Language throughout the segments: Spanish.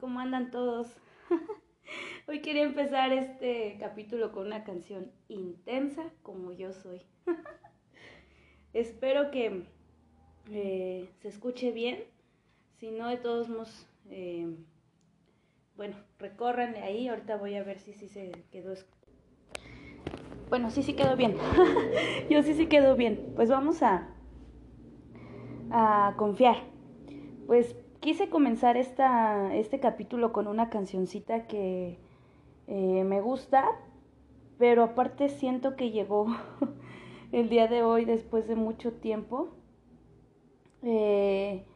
¿Cómo andan todos? Hoy quería empezar este capítulo con una canción intensa como yo soy. Espero que eh, se escuche bien. Si no, de todos modos, eh, bueno, recórranle ahí. Ahorita voy a ver si sí se quedó. Bueno, sí, sí quedó bien. yo sí, sí quedó bien. Pues vamos a, a confiar. Pues quise comenzar esta, este capítulo con una cancioncita que eh, me gusta, pero aparte siento que llegó el día de hoy después de mucho tiempo. Eh,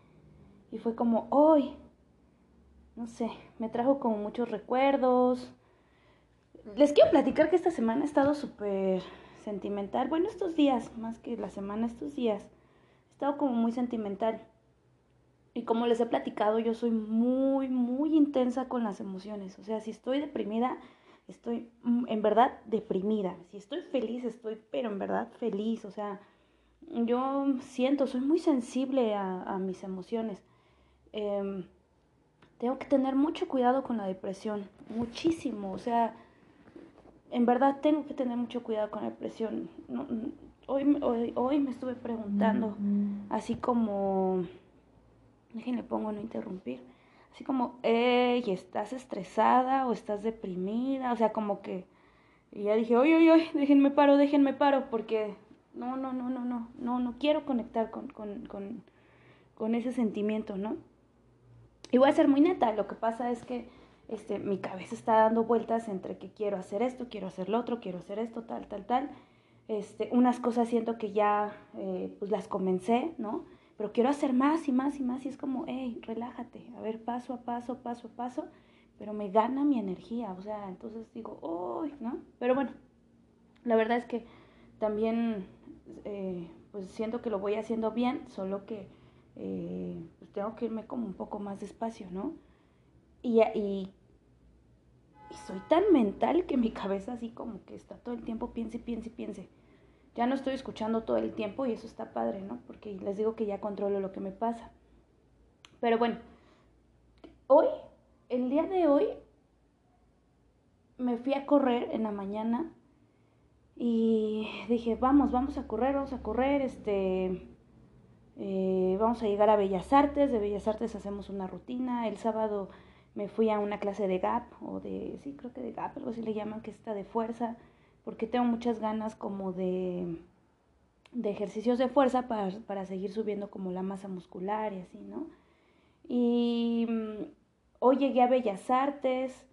y fue como, hoy, no sé, me trajo como muchos recuerdos. Les quiero platicar que esta semana ha estado súper sentimental. Bueno, estos días, más que la semana, estos días, he estado como muy sentimental. Y como les he platicado, yo soy muy, muy intensa con las emociones. O sea, si estoy deprimida, estoy mm, en verdad deprimida. Si estoy feliz, estoy, pero en verdad feliz. O sea, yo siento, soy muy sensible a, mis emociones. Em, tengo que tener mucho cuidado con la depresión, muchísimo. O sea, en verdad tengo que tener mucho cuidado con la depresión. hoy, hoy, hoy me estuve preguntando, así como, déjenle pongo no interrumpir, así como, hey, ¿estás estresada o estás deprimida? O sea, como que, y ya dije, oye, oye, oye, déjenme paro, déjenme paro, porque no, no, no, no, no, no, no quiero conectar con, con, con, con ese sentimiento, ¿no? Y voy a ser muy neta, lo que pasa es que este, mi cabeza está dando vueltas entre que quiero hacer esto, quiero hacer lo otro, quiero hacer esto, tal, tal, tal. Este, unas cosas siento que ya eh, pues las comencé, ¿no? Pero quiero hacer más y más y más y es como, hey, relájate, a ver, paso a paso, paso a paso, pero me gana mi energía, o sea, entonces digo, uy, ¿no? Pero bueno, la verdad es que también eh, pues siento que lo voy haciendo bien, solo que eh, pues tengo que irme como un poco más despacio, ¿no? Y, y, y, soy tan mental que mi cabeza así como que está todo el tiempo piense, piense, piense. Ya no estoy escuchando todo el tiempo y eso está padre, ¿no? Porque les digo que ya controlo lo que me pasa. Pero bueno, hoy, el día de hoy, me fui a correr en la mañana y dije, vamos, vamos a correr, vamos a correr, este, eh, vamos a llegar a Bellas Artes, de Bellas Artes hacemos una rutina, el sábado me fui a una clase de GAP, o de, sí, creo que de GAP, algo así le llaman, que está de fuerza, porque tengo muchas ganas como de, de ejercicios de fuerza para, para seguir subiendo como la masa muscular y así, ¿no? Y mm, hoy llegué a Bellas Artes,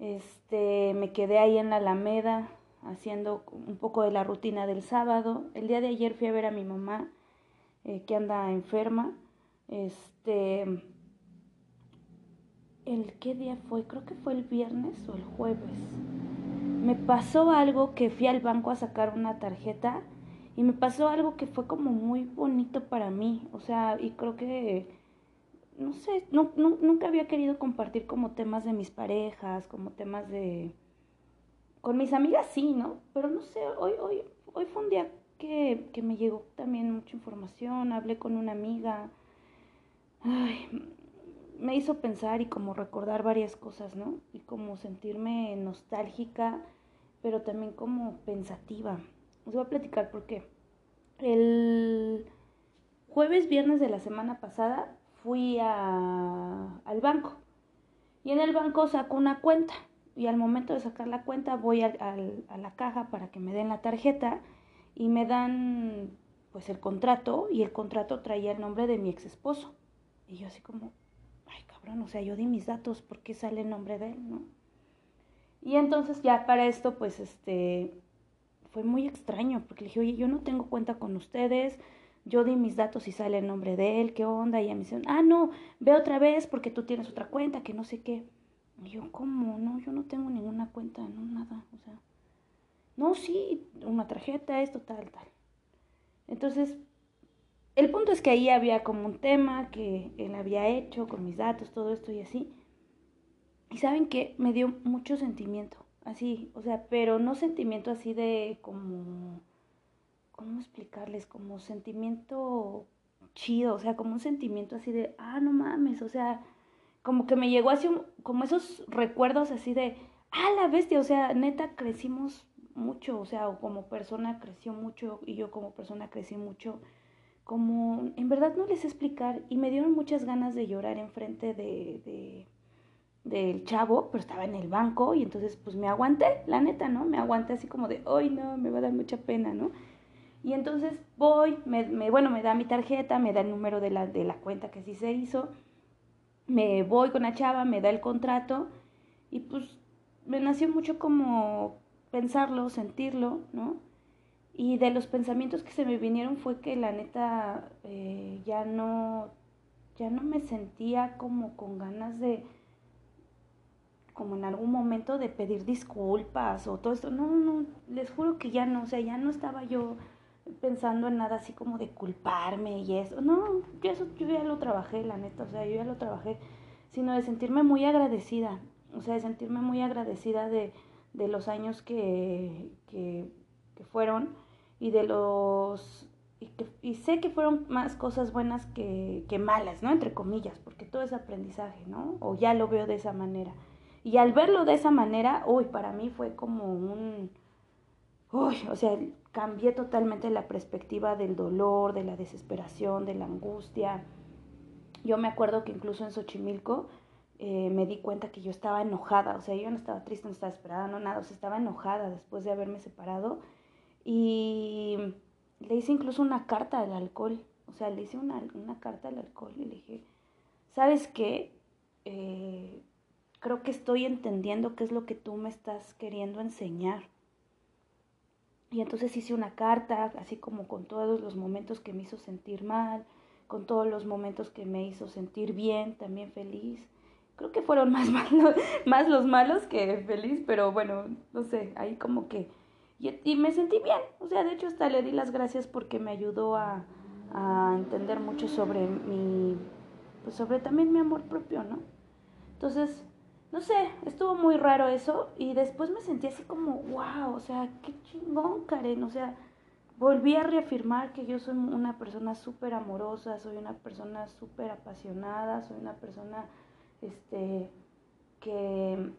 este, me quedé ahí en la Alameda, haciendo un poco de la rutina del sábado. El día de ayer fui a ver a mi mamá eh, que anda enferma. Este, ¿el qué día fue? Creo que fue el viernes o el jueves. Me pasó algo que fui al banco a sacar una tarjeta y me pasó algo que fue como muy bonito para mí. O sea, y creo que no sé, nunca había querido compartir como temas de mis parejas, como temas de, con mis amigas sí, ¿no? Pero no sé, hoy, hoy, hoy fue un día que, que me llegó también mucha información, hablé con una amiga, ay, me hizo pensar y como recordar varias cosas, ¿no? Y como sentirme nostálgica, pero también como pensativa. Os voy a platicar por qué. El jueves, viernes de la semana pasada fui al banco y en el banco saco una cuenta y al momento de sacar la cuenta voy a, a, la caja para que me den la tarjeta y me dan pues el contrato y el contrato traía el nombre de mi ex esposo. Y yo así como, ay cabrón, o sea, yo di mis datos, ¿por qué sale el nombre de él, no? Y entonces ya para esto pues este fue muy extraño porque le dije, oye, yo no tengo cuenta con ustedes, yo di mis datos y sale el nombre de él, ¿qué onda? Y ya me dicen, ah, no, ve otra vez porque tú tienes otra cuenta, que no sé qué. Y yo, ¿cómo? No, yo no tengo ninguna cuenta, no, nada, o sea. No, sí, una tarjeta, esto, tal, tal. Entonces, el punto es que ahí había como un tema que él había hecho con mis datos, todo esto y así. Y saben que me dio mucho sentimiento, así, o sea, pero no sentimiento así de como, ¿cómo explicarles? Como sentimiento chido, o sea, como un sentimiento así de, ah, no mames, o sea, como que me llegó así, como esos recuerdos así de, ah, la bestia, o sea, neta crecimos mucho, o sea, como persona creció mucho y yo como persona crecí mucho, como en verdad no les sé explicar y me dieron muchas ganas de llorar enfrente de, de del chavo, pero estaba en el banco y entonces pues me aguanté, la neta, ¿no? Me aguanté así como de, ay no, me va a dar mucha pena, ¿no? Y entonces voy, me, me, bueno, me da mi tarjeta, me da el número de la, de la cuenta que sí se hizo me voy con la chava, me da el contrato y pues me nació mucho como pensarlo, sentirlo, ¿no? Y de los pensamientos que se me vinieron fue que la neta eh, ya no, ya no me sentía como con ganas de, como en algún momento de pedir disculpas o todo esto. No, no, les juro que ya no, o sea, ya no estaba yo pensando en nada así como de culparme y eso. No, yo eso yo ya lo trabajé, la neta, o sea, yo ya lo trabajé, sino de sentirme muy agradecida, o sea, de sentirme muy agradecida de, de los años que, que, fueron y de los... Y, que, y, sé que fueron más cosas buenas que, que malas, ¿no? Entre comillas, porque todo es aprendizaje, ¿no? O ya lo veo de esa manera. Y al verlo de esa manera, uy, para mí fue como un... Uy, o sea, cambié totalmente la perspectiva del dolor, de la desesperación, de la angustia. Yo me acuerdo que incluso en Xochimilco eh, me di cuenta que yo estaba enojada, o sea, yo no estaba triste, no estaba esperada, no nada, o sea, estaba enojada después de haberme separado y le hice incluso una carta al alcohol, o sea, le hice una, una carta al alcohol y le dije, ¿sabes qué? Eh, creo que estoy entendiendo qué es lo que tú me estás queriendo enseñar. Y entonces hice una carta, así como con todos los momentos que me hizo sentir mal, con todos los momentos que me hizo sentir bien, también feliz. Creo que fueron más, malos, más los malos que feliz, pero bueno, no sé, ahí como que y, me sentí bien, o sea, de hecho hasta le di las gracias porque me ayudó a, a entender mucho sobre mi, pues sobre también mi amor propio, ¿no? Entonces, no sé, estuvo muy raro eso y después me sentí así como, wow, o sea, qué chingón, Karen, o sea, volví a reafirmar que yo soy una persona súper amorosa, soy una persona súper apasionada, soy una persona, este, que,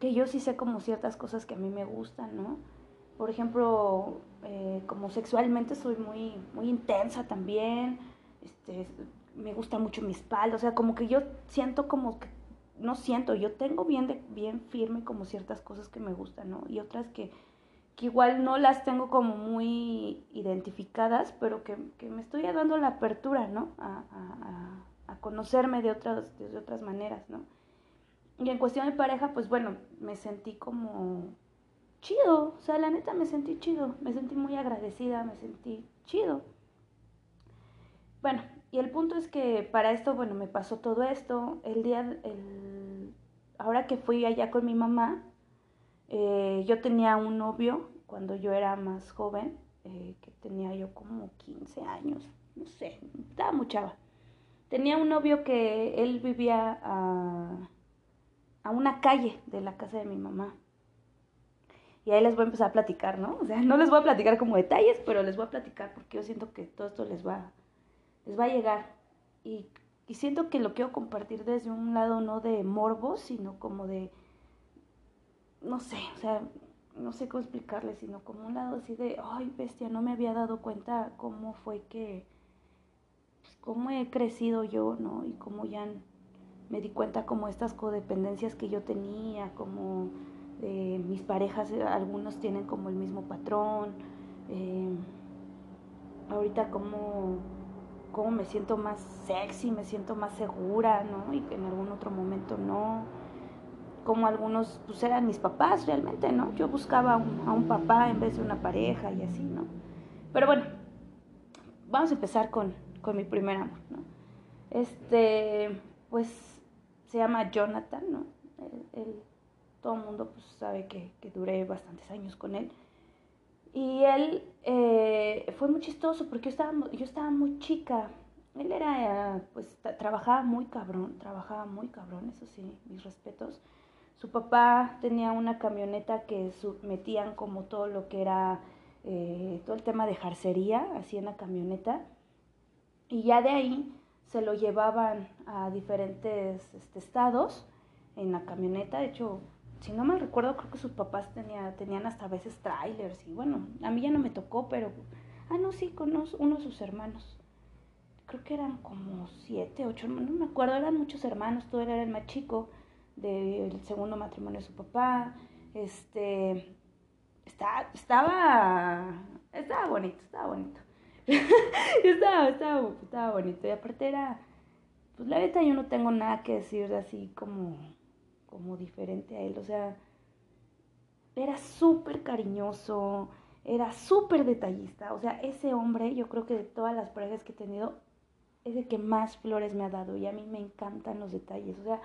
que yo sí sé como ciertas cosas que a mí me gustan, ¿no? Por ejemplo, eh, como sexualmente soy muy, muy intensa también, este, me gusta mucho mi espalda, o sea, como que yo siento como que, no siento, yo tengo bien, de, bien firme como ciertas cosas que me gustan, ¿no? Y otras que, que igual no las tengo como muy identificadas, pero que, que me estoy dando la apertura, ¿no? A, a, a, conocerme de otras, de otras maneras, ¿no? Y en cuestión de pareja, pues bueno, me sentí como chido, o sea, la neta me sentí chido, me sentí muy agradecida, me sentí chido. Bueno, y el punto es que para esto, bueno, me pasó todo esto, el día, el, ahora que fui allá con mi mamá, eh, yo tenía un novio cuando yo era más joven, eh, que tenía yo como 15 años, no sé, estaba muy. Tenía un novio que él vivía a, a una calle de la casa de mi mamá. Y ahí les voy a empezar a platicar, ¿no? O sea, no les voy a platicar como detalles, pero les voy a platicar porque yo siento que todo esto les va, les va a llegar. Y, y siento que lo quiero compartir desde un lado no de morbo, sino como de, no sé, o sea, no sé cómo explicarles, sino como un lado así de, ay, bestia, no me había dado cuenta cómo fue que, pues, cómo he crecido yo, ¿no? Y cómo ya me di cuenta como estas codependencias que yo tenía, como eh, mis parejas, eh, algunos tienen como el mismo patrón. Eh, ahorita como, como me siento más sexy, me siento más segura, ¿no? Y que en algún otro momento no. Como algunos, pues eran mis papás realmente, ¿no? Yo buscaba a un, papá en vez de una pareja y así, ¿no? Pero bueno, vamos a empezar con, con mi primer amor, ¿no? Este, pues se llama Jonathan, ¿no? él todo el mundo pues, sabe que, que, duré bastantes años con él. Y él eh, fue muy chistoso porque yo estaba, yo estaba muy chica. Él era, pues, trabajaba muy cabrón, trabajaba muy cabrón, eso sí, mis respetos. Su papá tenía una camioneta que metían como todo lo que era, eh, todo el tema de jarcería, así en la camioneta. Y ya de ahí se lo llevaban a diferentes este, estados en la camioneta. De hecho, si no me recuerdo, creo que sus papás tenía, tenían hasta a veces trailers y bueno, a mí ya no me tocó, pero, ah, no, sí, con uno de sus hermanos. Creo que eran como siete, ocho hermanos, no me acuerdo, eran muchos hermanos, todo era el más chico del segundo matrimonio de su papá. Este, está, estaba, estaba bonito, estaba bonito. estaba, estaba, estaba bonito. Y aparte era, pues la verdad yo no tengo nada que decir así como como diferente a él, o sea, era súper cariñoso, era súper detallista. O sea, ese hombre, yo creo que de todas las parejas que he tenido, es el que más flores me ha dado y a mí me encantan los detalles. O sea,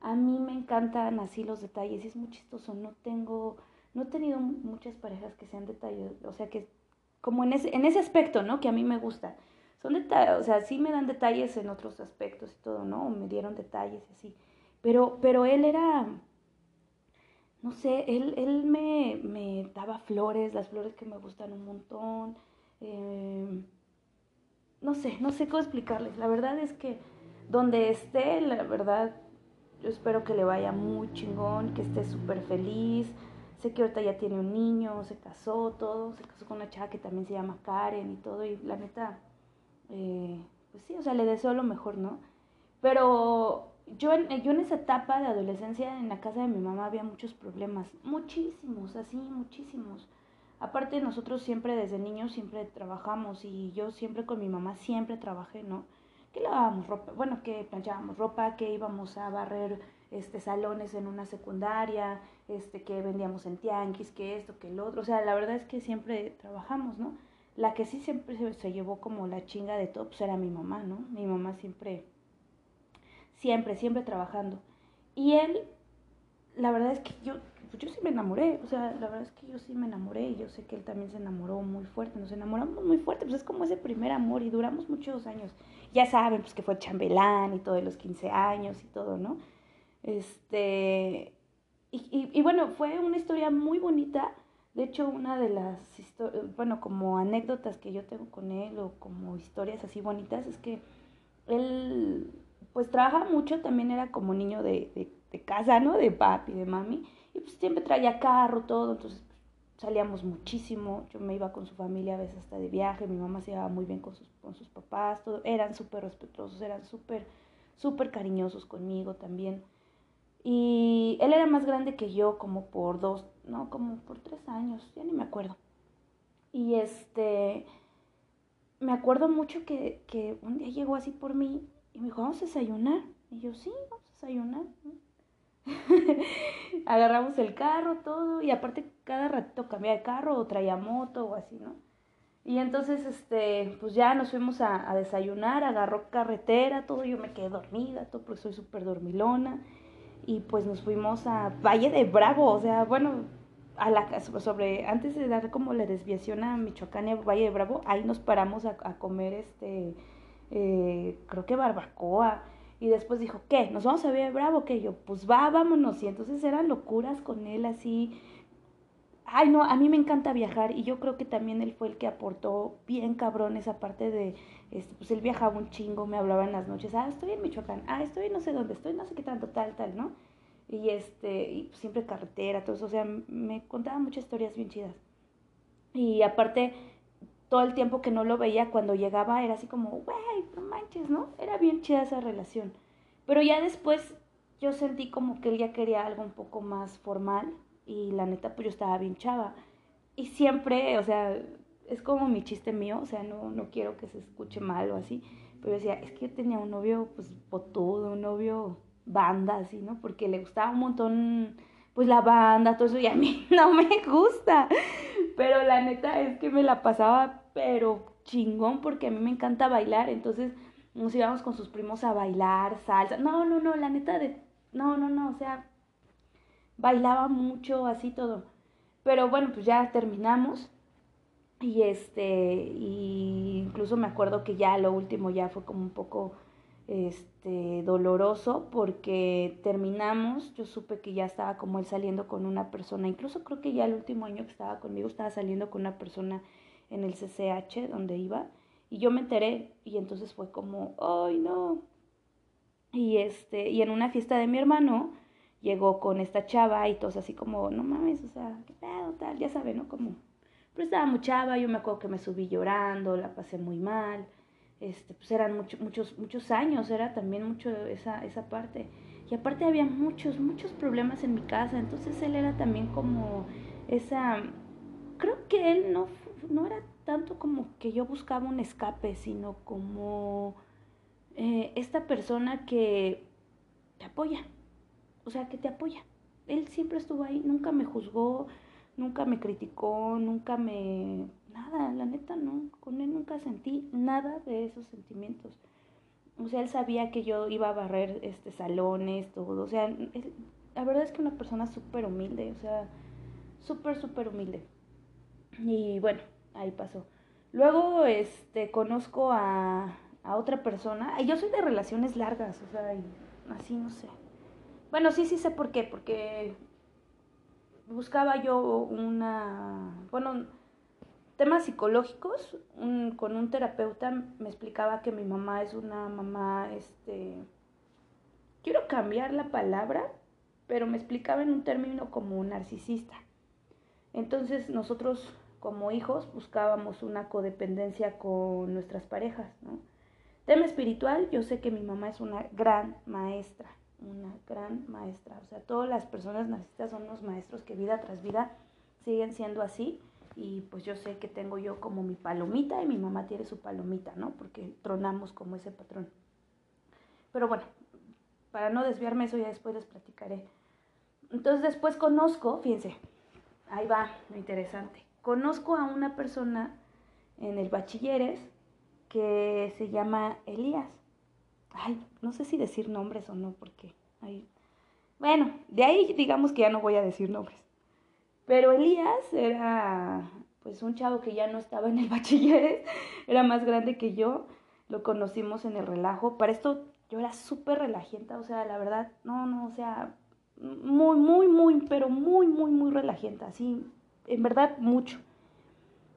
a mí me encantan así los detalles y es muy chistoso. No tengo, no he tenido muchas parejas que sean detalles, o sea, que como en ese, en ese aspecto, ¿no? Que a mí me gusta. Son detalles, o sea, sí me dan detalles en otros aspectos y todo, ¿no? me dieron detalles y así. Pero, pero él era, no sé, él, él me, me daba flores, las flores que me gustan un montón. Eh, no sé, no sé cómo explicarles. La verdad es que donde esté, la verdad, yo espero que le vaya muy chingón, que esté súper feliz. Sé que ahorita ya tiene un niño, se casó, todo. Se casó con una chava que también se llama Karen y todo. Y la neta, eh, pues sí, o sea, le deseo lo mejor, ¿no? Pero yo en, yo en esa etapa de adolescencia en la casa de mi mamá había muchos problemas, muchísimos, así, muchísimos. Aparte nosotros siempre desde niños siempre trabajamos y yo siempre con mi mamá siempre trabajé, ¿no? Que lavábamos ropa, bueno, que planchábamos ropa, que íbamos a barrer este salones en una secundaria, este que vendíamos en tianguis, que esto, que el otro, o sea, la verdad es que siempre trabajamos, ¿no? La que sí siempre se, se llevó como la chinga de todo, pues era mi mamá, ¿no? Mi mamá siempre siempre, siempre trabajando. Y él, la verdad es que yo, pues yo sí me enamoré, o sea, la verdad es que yo sí me enamoré y yo sé que él también se enamoró muy fuerte, nos enamoramos muy fuerte, pues es como ese primer amor y duramos muchos años. Ya saben, pues que fue chambelán y todo de los 15 años y todo, ¿no? Este, y, y, bueno, fue una historia muy bonita. De hecho, una de las bueno, como anécdotas que yo tengo con él o como historias así bonitas es que él pues trabaja mucho, también era como niño de, de, casa, ¿no? De papi, de mami. Y pues siempre traía carro, todo, entonces salíamos muchísimo. Yo me iba con su familia a veces hasta de viaje, mi mamá se llevaba muy bien con sus, con sus papás, todo. Eran súper respetuosos, eran súper, súper cariñosos conmigo también. Y él era más grande que yo, como por dos, no, como por tres años, ya ni me acuerdo. Y este, me acuerdo mucho que, que un día llegó así por mí y me dijo, vamos a desayunar. Y yo, sí, vamos a desayunar. Agarramos el carro, todo, y aparte cada ratito cambiaba de carro o traía moto o así, ¿no? Y entonces, este, pues ya nos fuimos a, desayunar, agarró carretera, todo, yo me quedé dormida, todo, porque soy súper dormilona. Y pues nos fuimos a Valle de Bravo, o sea, bueno, a la sobre, antes de dar como la desviación a Michoacán y a Valle de Bravo, ahí nos paramos a, a comer este eh, creo que barbacoa. Y después dijo, ¿qué? ¿Nos vamos a ver bravo? que Yo, pues va, vámonos. Y entonces eran locuras con él así. Ay, no, a mí me encanta viajar y yo creo que también él fue el que aportó bien cabrón esa parte de, este, pues él viajaba un chingo, me hablaba en las noches, ah, estoy en Michoacán, ah, estoy no sé dónde, estoy no sé qué tanto, tal, tal, ¿no? Y este, y siempre carretera, todo eso, o sea, me contaba muchas historias bien chidas. Y aparte, todo el tiempo que no lo veía, cuando llegaba era así como, güey, no manches, ¿no? Era bien chida esa relación. Pero ya después yo sentí como que él ya quería algo un poco más formal y la neta pues yo estaba bien chava. Y siempre, o sea, es como mi chiste mío, o sea, no, no quiero que se escuche mal o así, pero decía, es que yo tenía un novio pues botudo, un novio banda, así, ¿no? Porque le gustaba un montón pues la banda, todo eso, y a mí no me gusta. Pero la neta es que me la pasaba, pero chingón, porque a mí me encanta bailar. Entonces nos íbamos con sus primos a bailar, salsa. No, no, no, la neta de. No, no, no, o sea, bailaba mucho, así todo. Pero bueno, pues ya terminamos. Y este, y incluso me acuerdo que ya lo último ya fue como un poco este, doloroso porque terminamos, yo supe que ya estaba como él saliendo con una persona, incluso creo que ya el último año que estaba conmigo estaba saliendo con una persona en el CCH donde iba y yo me enteré y entonces fue como, ay no. Y este, y en una fiesta de mi hermano llegó con esta chava y todos así como, no mames, o sea, qué pedo, tal, ya sabe, ¿no? Como, pero estaba muy chava, yo me acuerdo que me subí llorando, la pasé muy mal este, pues eran muchos, muchos años, era también mucho esa, esa parte. Y aparte había muchos, muchos problemas en mi casa, entonces él era también como esa, creo que él no, no era tanto como que yo buscaba un escape, sino como eh, esta persona que te apoya, o sea, que te apoya. Él siempre estuvo ahí, nunca me juzgó, nunca me criticó, nunca me... Nada, la neta no, con él nunca sentí nada de esos sentimientos. O sea, él sabía que yo iba a barrer este salones, todo. O sea, la verdad es que una persona súper humilde, o sea, súper, súper humilde. Y bueno, ahí pasó. Luego, este, conozco a, a otra persona. Yo soy de relaciones largas, o sea, así no sé. Bueno, sí, sí sé por qué, porque buscaba yo una, bueno, temas psicológicos, con un terapeuta me explicaba que mi mamá es una mamá, este, quiero cambiar la palabra, pero me explicaba en un término como narcisista. Entonces nosotros como hijos buscábamos una codependencia con nuestras parejas. Tema espiritual, yo sé que mi mamá es una gran maestra, una gran maestra. O sea, todas las personas narcisistas son unos maestros que vida tras vida siguen siendo así. Y pues yo sé que tengo yo como mi palomita y mi mamá tiene su palomita, ¿no? Porque tronamos como ese patrón. Pero bueno, para no desviarme eso ya después les platicaré. Entonces después conozco, fíjense, ahí va lo interesante. Conozco a una persona en el bachilleres que se llama Elías. Ay, no sé si decir nombres o no, porque ahí... Bueno, de ahí digamos que ya no voy a decir nombres. Pero Elías era pues un chavo que ya no estaba en el bachiller, era más grande que yo, lo conocimos en el relajo. Para esto yo era súper relajienta, o sea, la verdad, no, no, o sea, muy, muy, muy, pero muy, muy, muy relajienta, así, en verdad, mucho.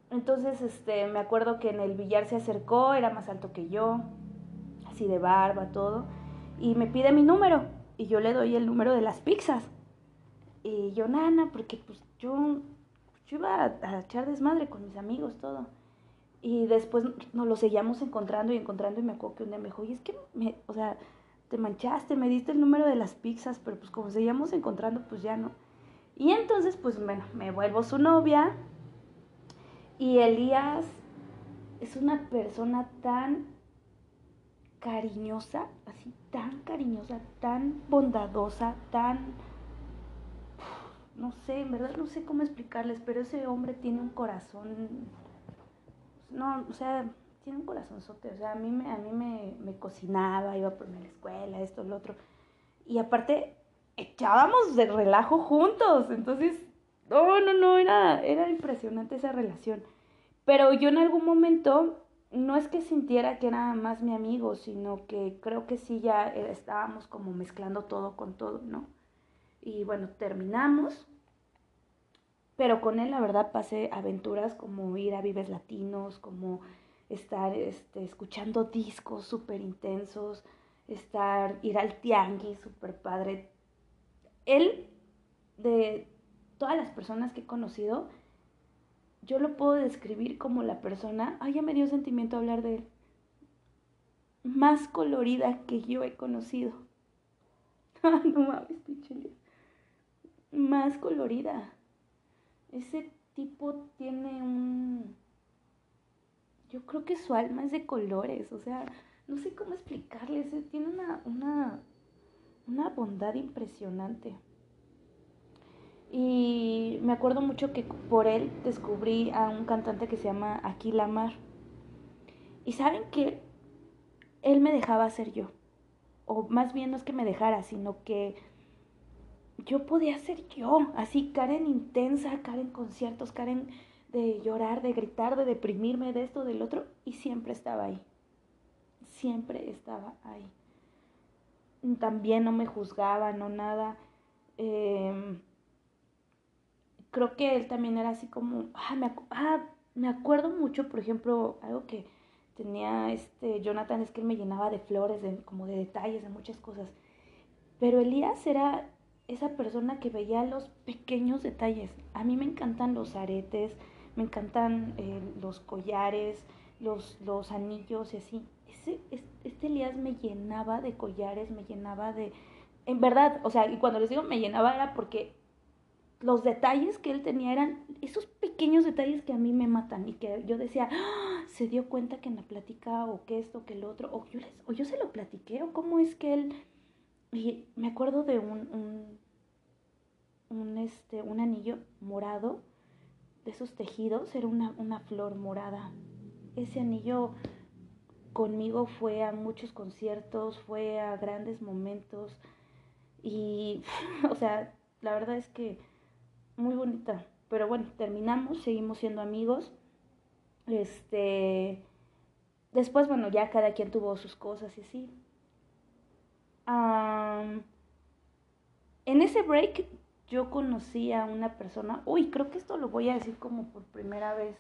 Entonces, este, me acuerdo que en el billar se acercó, era más alto que yo, así de barba, todo, y me pide mi número, y yo le doy el número de las pizzas. Y yo, nana, porque pues yo, iba a, echar desmadre con mis amigos, todo. Y después nos lo seguíamos encontrando y encontrando, y me acuerdo que un día me dijo, y es que, me, o sea, te manchaste, me diste el número de las pizzas, pero pues como seguíamos encontrando, pues ya no. Y entonces, pues bueno, me vuelvo su novia, y Elías es una persona tan cariñosa, así tan cariñosa, tan bondadosa, tan... No sé, en verdad no sé cómo explicarles, pero ese hombre tiene un corazón... No, o sea, tiene un corazonzote, o sea, a mí me, a mí me, me cocinaba, iba por la escuela, esto, lo otro. Y aparte, echábamos de relajo juntos, entonces no, no, no, era, era impresionante esa relación. Pero yo en algún momento no es que sintiera que era más mi amigo, sino que creo que sí ya estábamos como mezclando todo con todo, ¿no? Y bueno, terminamos. Pero con él, la verdad, pasé aventuras como ir a Vives Latinos, como estar este, escuchando discos súper intensos, estar, ir al tianguis súper padre. Él, de todas las personas que he conocido, yo lo puedo describir como la persona, ay, ya me dio sentimiento hablar de él, más colorida que yo he conocido. no mames, pinche Más colorida. Ese tipo tiene un... Yo creo que su alma es de colores, o sea, no sé cómo explicarles, tiene una, una, una bondad impresionante. Y me acuerdo mucho que por él descubrí a un cantante que se llama Aquí Lamar. Y saben que él me dejaba ser yo. O más bien no es que me dejara, sino que yo podía ser yo. Así, Karen intensa, Karen conciertos, Karen de llorar, de gritar, de deprimirme, de esto, del otro. Y siempre estaba ahí. Siempre estaba ahí. También no me juzgaba, no nada. Eh, creo que él también era así como, ah me, ah, me acuerdo mucho, por ejemplo, algo que tenía este Jonathan es que él me llenaba de flores, de, como de detalles, de muchas cosas. Pero Elías era esa persona que veía los pequeños detalles. A mí me encantan los aretes, me encantan eh, los collares, los, los anillos y así. Ese, este Elías me llenaba de collares, me llenaba de... En verdad, o sea, y cuando les digo me llenaba era porque los detalles que él tenía eran esos pequeños detalles que a mí me matan y que yo decía, ¡Ah! se dio cuenta que en la plática o que esto, que el otro, o yo, les, o yo se lo platiqué, o cómo es que él... Y me acuerdo de un, un, un, este, un anillo morado de esos tejidos era una, una flor morada. Ese anillo conmigo fue a muchos conciertos, fue a grandes momentos y, o sea, la verdad es que muy bonita. Pero bueno, terminamos, seguimos siendo amigos. Este, después, bueno, ya cada quien tuvo sus cosas y así. en ese break yo conocí a una persona, uy, creo que esto lo voy a decir como por primera vez,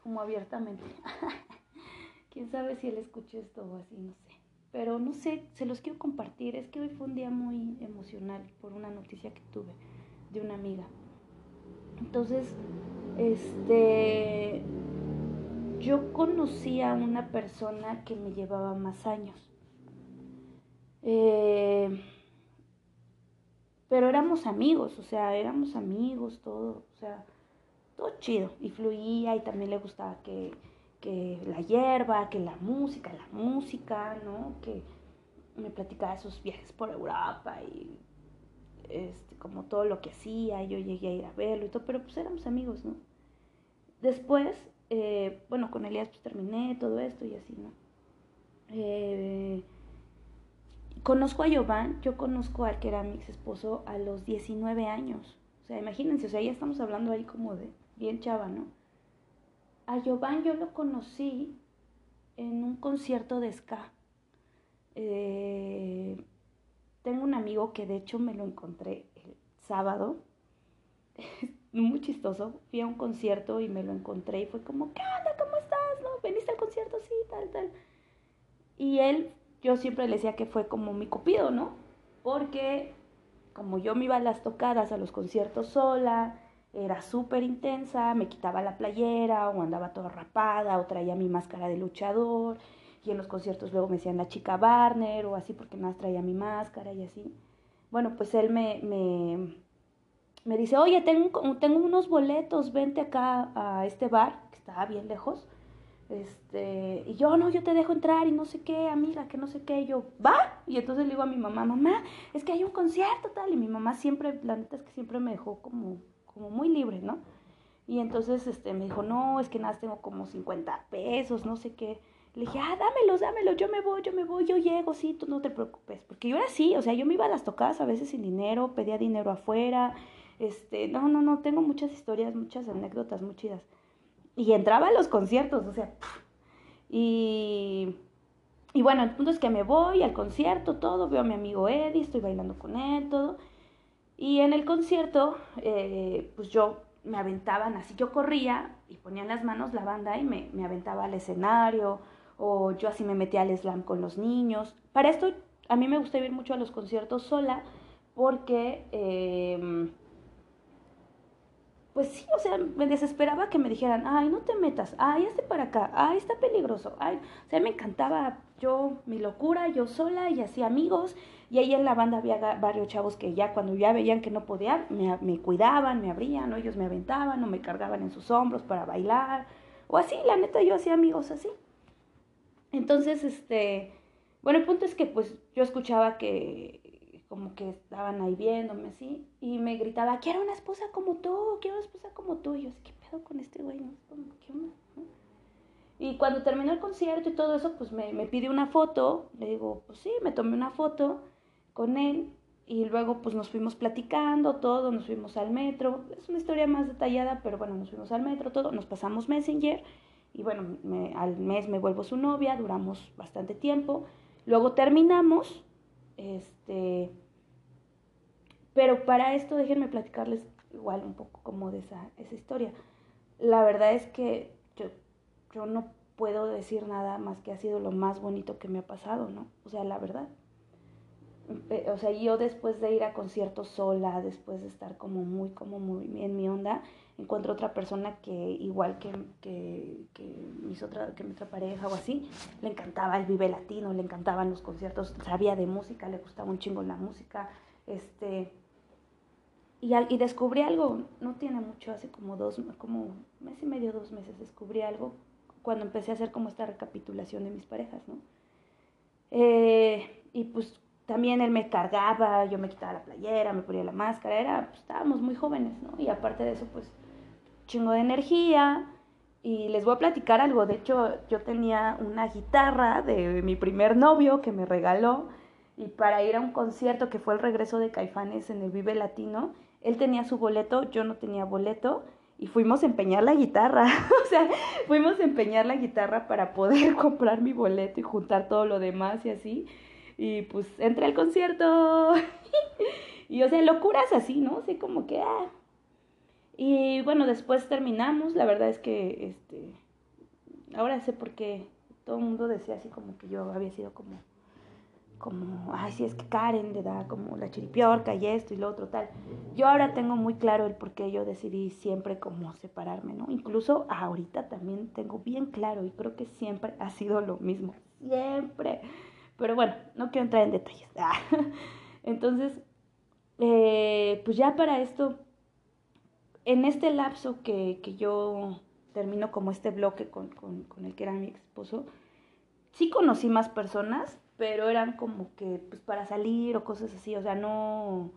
como abiertamente. Quién sabe si él escuchó esto o así, no sé. Pero no sé, se los quiero compartir. Es que hoy fue un día muy emocional por una noticia que tuve de una amiga. Entonces, este, yo conocí a una persona que me llevaba más años. Eh, pero éramos amigos, o sea, éramos amigos, todo, o sea, todo chido. Y fluía y también le gustaba que, que la hierba, que la música, la música, ¿no? Que me platicaba de sus viajes por Europa y este, como todo lo que hacía, yo llegué a ir a verlo y todo, pero pues éramos amigos, ¿no? Después, eh, bueno, con Elías pues terminé todo esto y así, ¿no? Eh, conozco a Giovanni, yo conozco al que era mi ex esposo a los 19 años. O sea, imagínense, o sea, ya estamos hablando ahí como de bien chava, ¿no? A Giovanni yo lo conocí en un concierto de ska. Eh, tengo un amigo que de hecho me lo encontré el sábado. Muy chistoso. Fui a un concierto y me lo encontré y fue como, ¿qué onda? ¿Cómo estás? ¿No? ¿Veniste al concierto? Sí, tal, tal. Y él, yo siempre le decía que fue como mi cupido, ¿no? Porque como yo me iba a las tocadas, a los conciertos sola, era súper intensa, me quitaba la playera o andaba toda rapada o traía mi máscara de luchador y en los conciertos luego me decían la chica Barner o así porque más traía mi máscara y así. Bueno, pues él me, me, me dice, oye, tengo, tengo unos boletos, vente acá a este bar, que estaba bien lejos. Este, y yo, no, yo te dejo entrar y no sé qué, amiga, que no sé qué. Y yo, va. Y entonces le digo a mi mamá, mamá, es que hay un concierto tal. Y mi mamá siempre, la neta es que siempre me dejó como, como muy libre, ¿no? Y entonces este, me dijo, no, es que nada, tengo como 50 pesos, no sé qué. Le dije, ah, dámelos, dámelos, yo me voy, yo me voy, yo llego, sí, tú no te preocupes. Porque yo era así, o sea, yo me iba a las tocadas a veces sin dinero, pedía dinero afuera. Este, no, no, no, tengo muchas historias, muchas anécdotas muy chidas. Y entraba a los conciertos, o sea, y, y bueno, el punto es que me voy al concierto, todo, veo a mi amigo Eddie, estoy bailando con él, todo. Y en el concierto, eh, pues yo me aventaban así, yo corría y ponía en las manos la banda y me, me aventaba al escenario o yo así me metía al slam con los niños. Para esto a mí me gusta ir mucho a los conciertos sola porque, em, pues sí, o sea, me desesperaba que me dijeran, ay, no te metas, ay, hazte para acá, ay, está peligroso, ay, o sea, me encantaba yo, mi locura, yo sola y así amigos. Y ahí en la banda había varios chavos que ya cuando ya veían que no podía, me, me cuidaban, me abrían, o ellos me aventaban o me cargaban en sus hombros para bailar. O así, la neta, yo hacía amigos así. Entonces, este, bueno, el punto es que pues yo escuchaba que como que estaban ahí viéndome así y me gritaba, quiero una esposa como tú, quiero una esposa como tú. Y yo, ¿qué pedo con este güey? ¿Qué onda? Y cuando terminó el concierto y todo eso, pues me, me pide una foto. Le digo, pues sí, me tomé una foto con él y luego pues nos fuimos platicando todo, nos fuimos al metro. Es una historia más detallada, pero bueno, nos fuimos al metro, todo, nos pasamos Messenger y bueno, al mes me vuelvo su novia, duramos bastante tiempo. Luego terminamos, este, pero para esto déjenme platicarles igual un poco como de esa, esa historia. La verdad es que yo, yo no puedo decir nada más que ha sido lo más bonito que me ha pasado, ¿no? O sea, la verdad. O sea, yo después de ir a conciertos sola, después de estar como muy, como muy en mi onda, encuentro otra persona que igual que, que, que, mis otra, que mi otra pareja o así, le encantaba el Vive Latino, le encantaban los conciertos, sabía de música, le gustaba un chingo la música, este, y, y descubrí algo, no tiene mucho, hace como dos, como mes y medio, dos meses, descubrí algo cuando empecé a hacer como esta recapitulación de mis parejas, ¿no? Eh, y pues también él me cargaba, yo me quitaba la playera, me ponía la máscara, era, pues, estábamos muy jóvenes, ¿no? Y aparte de eso, pues chingo de energía. Y les voy a platicar algo. De hecho, yo tenía una guitarra de mi primer novio que me regaló. Y para ir a un concierto que fue el regreso de Caifanes en el Vive Latino, él tenía su boleto, yo no tenía boleto. Y fuimos a empeñar la guitarra. o sea, fuimos a empeñar la guitarra para poder comprar mi boleto y juntar todo lo demás y así. Y pues entré al concierto. y o sea, locuras así, ¿no? Así como que, ah, y bueno, después terminamos, la verdad es que, este, ahora sé por qué todo el mundo decía así como que yo había sido como, como, ay, sí, es que Karen le da como la chiripiorca y esto y lo otro, tal. Yo ahora tengo muy claro el por qué yo decidí siempre como separarme, ¿no? Incluso ahorita también tengo bien claro y creo que siempre ha sido lo mismo, siempre. Pero bueno, no quiero entrar en detalles. Entonces, eh, pues ya para esto en este lapso que, que yo termino como este bloque con, con, con, el que era mi esposo, sí conocí más personas, pero eran como que pues para salir o cosas así, o sea, no,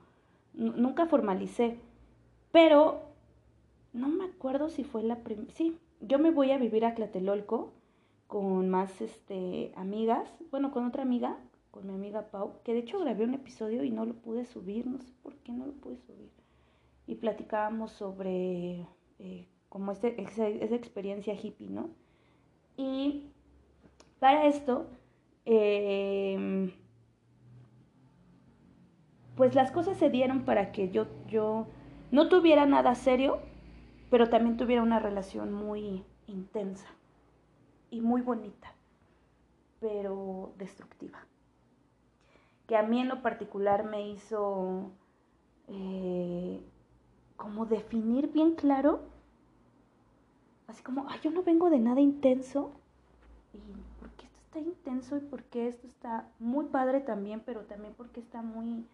nunca formalicé, pero no me acuerdo si fue la primera, sí, yo me voy a vivir a Tlatelolco con más este, amigas, bueno, con otra amiga, con mi amiga Pau, que de hecho grabé un episodio y no lo pude subir, no sé por qué no lo pude subir y platicábamos sobre eh, como este, esa, experiencia hippie, ¿no? Y para esto, em, pues las cosas se dieron para que yo, yo no tuviera nada serio, pero también tuviera una relación muy intensa y muy bonita, pero destructiva. Que a mí en lo particular me hizo eh, como definir bien claro, así como, ay, yo no vengo de nada intenso, y intenso y porque esto está muy padre también, pero también porque está muy,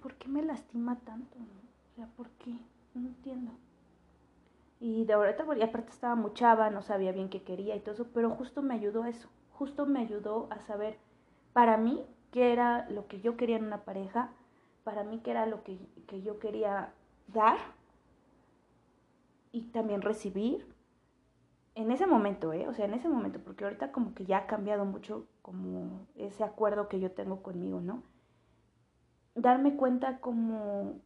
¿por qué, me lastima tanto? O sea, ¿por qué? No entiendo. Y de ahorita, aparte estaba muy chava, no sabía bien qué quería y todo eso, pero justo me ayudó a eso, justo me ayudó a saber para mí qué era lo que yo quería en una pareja, para mí qué era lo que, que yo quería dar y también recibir en ese momento, ¿eh? O sea, en ese momento, porque ahorita como que ya ha cambiado mucho como ese acuerdo que yo tengo conmigo, ¿no? Darme cuenta como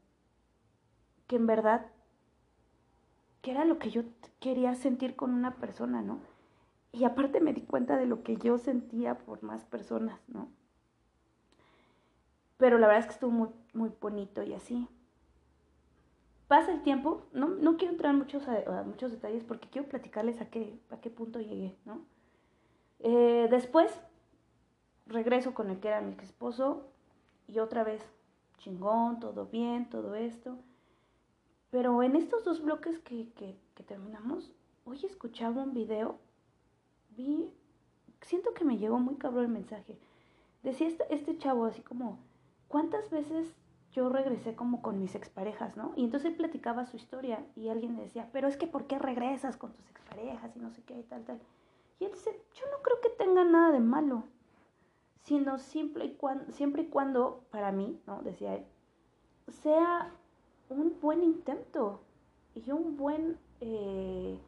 que en verdad, que era lo que yo quería sentir con una persona, ¿no? Y aparte me di cuenta de lo que yo sentía por más personas, ¿no? Pero la verdad es que estuvo muy, muy bonito y así pasa el tiempo, no, no quiero entrar en muchos, a, muchos detalles porque quiero platicarles a qué, a qué punto llegué, ¿no? Eh, después regreso con el que era mi esposo y otra vez chingón, todo bien, todo esto. Pero en estos dos bloques que, que, que terminamos, hoy escuchaba un video, vi, siento que me llegó muy cabrón el mensaje. Decía este, este chavo así como, ¿cuántas veces yo regresé como con mis exparejas, ¿no? Y entonces él platicaba su historia y alguien decía, pero es que ¿por qué regresas con tus exparejas y no sé qué y tal, tal? Y él dice, yo no creo que tenga nada de malo, sino siempre y cuando, siempre y cuando para mí, ¿no? Decía él, sea un buen intento y un buen, eh,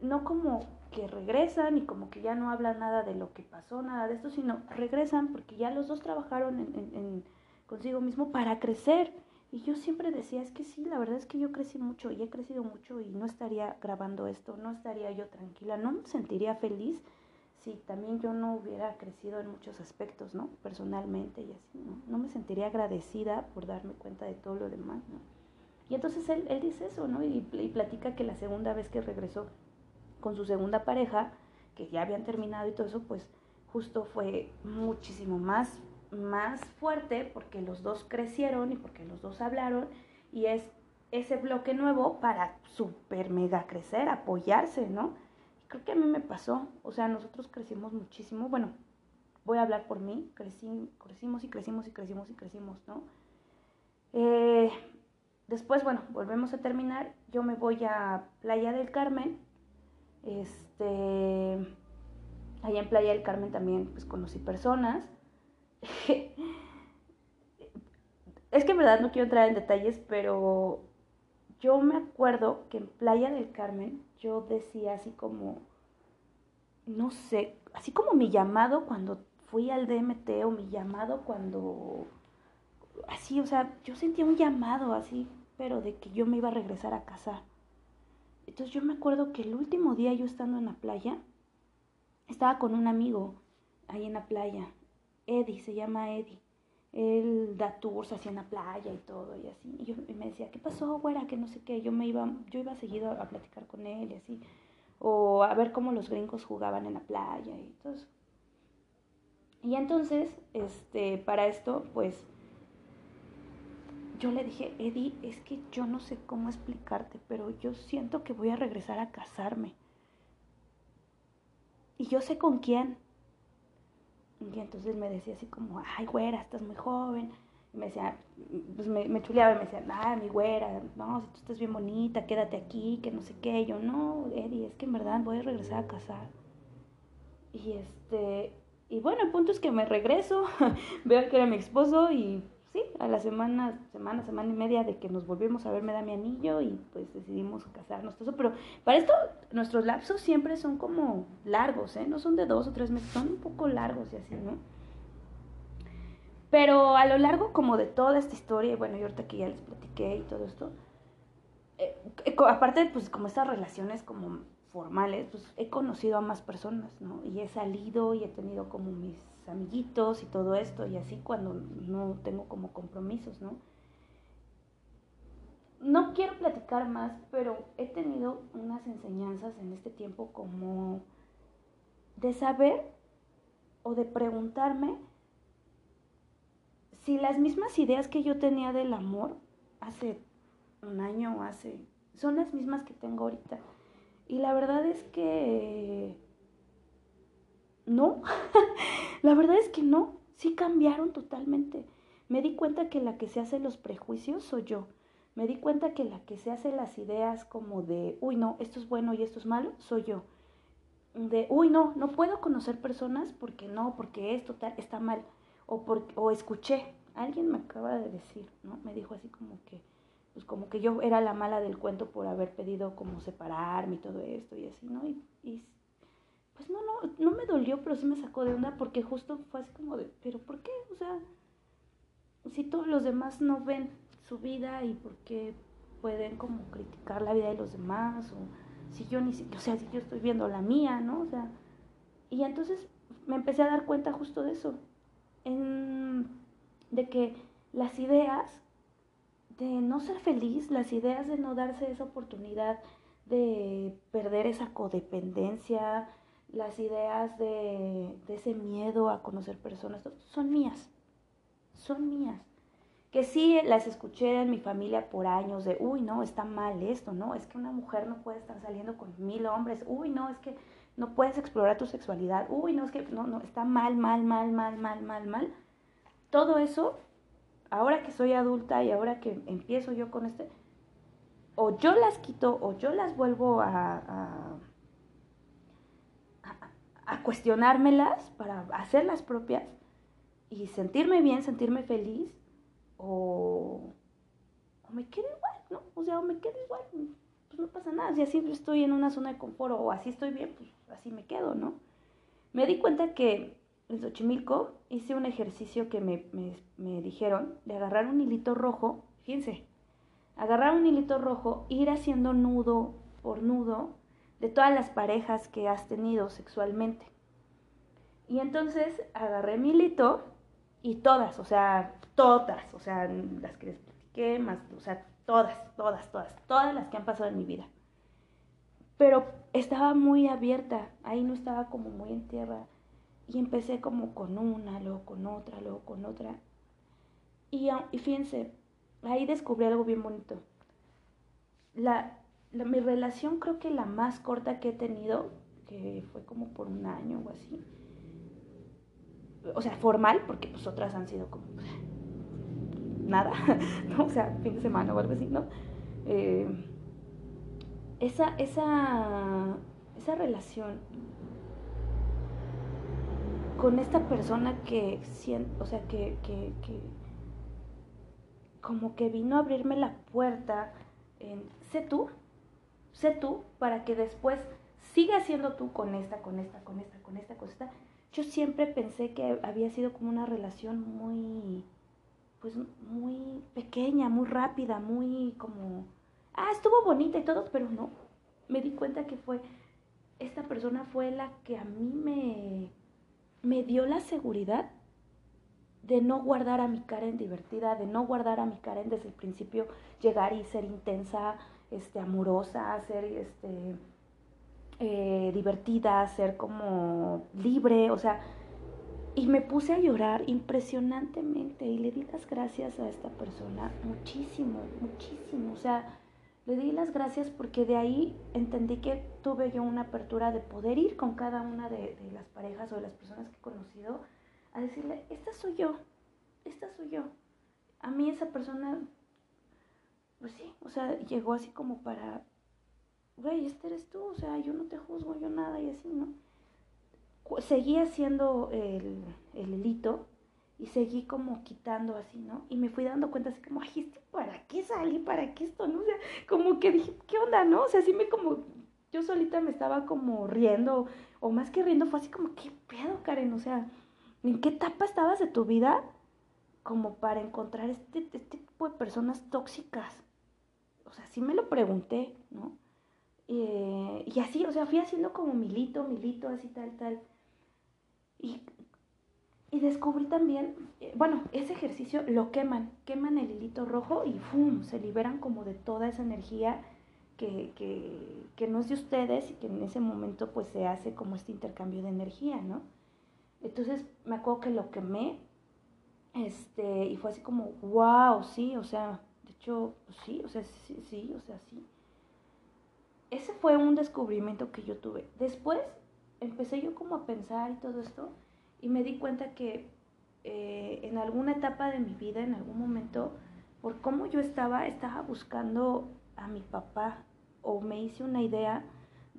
no como que regresan y como que ya no hablan nada de lo que pasó, nada de esto, sino regresan porque ya los dos trabajaron en consigo mismo para crecer. Y yo siempre decía, es que sí, la verdad es que yo crecí mucho y he crecido mucho y no estaría grabando esto, no estaría yo tranquila, no me sentiría feliz si también yo no hubiera crecido en muchos aspectos, ¿no? Personalmente y así, ¿no? No me sentiría agradecida por darme cuenta de todo lo demás, ¿no? Y entonces él, él dice eso, ¿no? Y, y platica que la segunda vez que regresó con su segunda pareja, que ya habían terminado y todo eso, pues justo fue muchísimo más más fuerte porque los dos crecieron y porque los dos hablaron y es ese bloque nuevo para super mega crecer, apoyarse, ¿no? creo que a mí me pasó, o sea, nosotros crecimos muchísimo, bueno, voy a hablar por mí, crecí, crecimos y crecimos y crecimos y crecimos, ¿no? Eh, después, bueno, volvemos a terminar, yo me voy a Playa del Carmen, este, allá en Playa del Carmen también pues conocí personas, es que en verdad no quiero entrar en detalles, pero yo me acuerdo que en Playa del Carmen yo decía así como, no sé, así como mi llamado cuando fui al DMT o mi llamado cuando, así, o sea, yo sentía un llamado así, pero de que yo me iba a regresar a casar. Entonces yo me acuerdo que el último día yo estando en la playa, estaba con un amigo ahí en la playa, Eddie, se llama Eddie. Él da tours así en la playa y todo y así. Y, yo, me decía, ¿qué pasó, güera? Que no sé qué. Yo me iba, yo iba seguido a platicar con él y así. O a ver cómo los gringos jugaban en la playa y todo eso. Y entonces, este, para esto, pues, yo le dije, Eddie, es que yo no sé cómo explicarte, pero yo siento que voy a regresar a casarme. Y yo sé con quién. Y entonces me decía así como, ay, güera, estás muy joven. Y me decía, pues me, me chuleaba y me decía, ay, mi güera, no, si tú estás bien bonita, quédate aquí, que no sé qué. Y yo, no, Eddie, es que en verdad voy a regresar a casar. Y este, y bueno, el punto es que me regreso, veo que era mi esposo y a la semana, semana, semana y media de que nos volvimos a ver me da mi anillo y pues decidimos casarnos. Todo eso. Pero para esto nuestros lapsos siempre son como largos, ¿eh? No son de dos o tres meses, son un poco largos y así, ¿no? Pero a lo largo como de toda esta historia, y bueno, yo ahorita que ya les platiqué y todo esto, eh, aparte pues como estas relaciones como formales, pues he conocido a más personas, ¿no? Y he salido y he tenido como mis amiguitos y todo esto, y así cuando no tengo como compromisos, ¿no? No quiero platicar más, pero he tenido unas enseñanzas en este tiempo como de saber o de preguntarme si las mismas ideas que yo tenía del amor hace un año o hace, son las mismas que tengo ahorita. Y la verdad es que no, la verdad es que no, sí cambiaron totalmente. Me di cuenta que la que se hace los prejuicios soy yo. Me di cuenta que la que se hace las ideas como de, uy, no, esto es bueno y esto es malo, soy yo. De, uy, no, no puedo conocer personas porque no, porque esto tal, está mal. O, por, o escuché, alguien me acaba de decir, ¿no? Me dijo así como que, pues como que yo era la mala del cuento por haber pedido como separarme y todo esto y así, ¿no? Y, y pues no, no, no me dolió, pero sí me sacó de onda porque justo fue así como de, pero ¿por qué? O sea, si todos los demás no ven su vida y por qué pueden como criticar la vida de los demás o si yo ni siquiera, o sea, si yo estoy viendo la mía, ¿no? O sea, y entonces me empecé a dar cuenta justo de eso, en, de que las ideas de no ser feliz, las ideas de no darse esa oportunidad de perder esa codependencia, las ideas de, ese miedo a conocer personas, son mías, son mías. Que sí las escuché en mi familia por años de, uy, no, está mal esto, ¿no? Es que una mujer no puede estar saliendo con mil hombres, uy, no, es que no puedes explorar tu sexualidad, uy, no, es que no, no, está mal, mal, mal, mal, mal, mal, mal. Todo eso ahora que soy adulta y ahora que empiezo yo con este, o yo las quito o yo las vuelvo a, a, a cuestionármelas para hacerlas propias y sentirme bien, sentirme feliz, o, o me quedo igual, ¿no? O sea, o me quedo igual, pues no pasa nada, si así estoy en una zona de confort o así estoy bien, pues así me quedo, ¿no? Me di cuenta que en Xochimilco hice un ejercicio que me, me, dijeron de agarrar un hilito rojo, fíjense, agarrar un hilito rojo, ir haciendo nudo por nudo de todas las parejas que has tenido sexualmente. Y entonces agarré mi hilito y todas, o sea, todas, o sea, las que les platiqué, más, o sea, todas, todas, todas, todas las que han pasado en mi vida. Pero estaba muy abierta, ahí no estaba como muy en tierra y empecé como con una, luego con otra, luego con otra. Y, y fíjense, ahí descubrí algo bien bonito. La, mi relación creo que la más corta que he tenido, que fue como por un año o así. O sea, formal, porque pues otras han sido como nada, ¿no? O sea, fin de semana o algo así, ¿no? Eh, esa, esa, esa relación con esta persona que siento, o sea, que, que, que, como que vino a abrirme la puerta en tú, sé tú, para que después sigas siendo tú con esta, con esta, con esta, con esta, con esta. Yo siempre pensé que había sido como una relación muy, pues muy pequeña, muy rápida, muy como, ah, estuvo bonita y todo, pero no. Me di cuenta que fue, esta persona fue la que a mí me, me dio la seguridad de no guardar a mi Karen divertida, de no guardar a mi Karen desde el principio, llegar y ser intensa, este, amorosa, ser este, eh, divertida, ser como libre, o sea, y me puse a llorar impresionantemente y le di las gracias a esta persona muchísimo, muchísimo, o sea, le di las gracias porque de ahí entendí que tuve yo una apertura de poder ir con cada una de, de las parejas o de las personas que he conocido a decirle, esta soy yo, esta soy yo. A mí esa persona, pues sí, o sea, llegó así como para, güey, este eres tú, o sea, yo no te juzgo, yo nada y así, ¿no? Seguí haciendo el, el hilito y seguí como quitando así, ¿no? Y me fui dando cuenta así como, ay, ¿este ¿para qué salí? ¿Para qué esto? ¿No? O sea, como que dije, ¿qué onda, no? O sea, así me como, yo solita me estaba como riendo, o más que riendo, fue así como, ¿qué pedo, Karen? O sea, ¿En qué etapa estabas de tu vida como para encontrar este, este tipo de personas tóxicas? O sea, sí me lo pregunté, ¿no? Eh, y así, o sea, fui haciendo como milito, milito, así tal, tal. Y, y descubrí también, eh, bueno, ese ejercicio lo queman, queman el hilito rojo y ¡fum! Se liberan como de toda esa energía que, que, que no es de ustedes y que en ese momento pues se hace como este intercambio de energía, ¿no? Entonces me acuerdo que lo quemé, este, y fue así como, wow, sí, o sea, de hecho, pues sí, o sea, sí, sí, o sea, sí. Ese fue un descubrimiento que yo tuve. Después empecé yo como a pensar y todo esto, y me di cuenta que eh, en alguna etapa de mi vida, en algún momento, por cómo yo estaba, estaba buscando a mi papá, o me hice una idea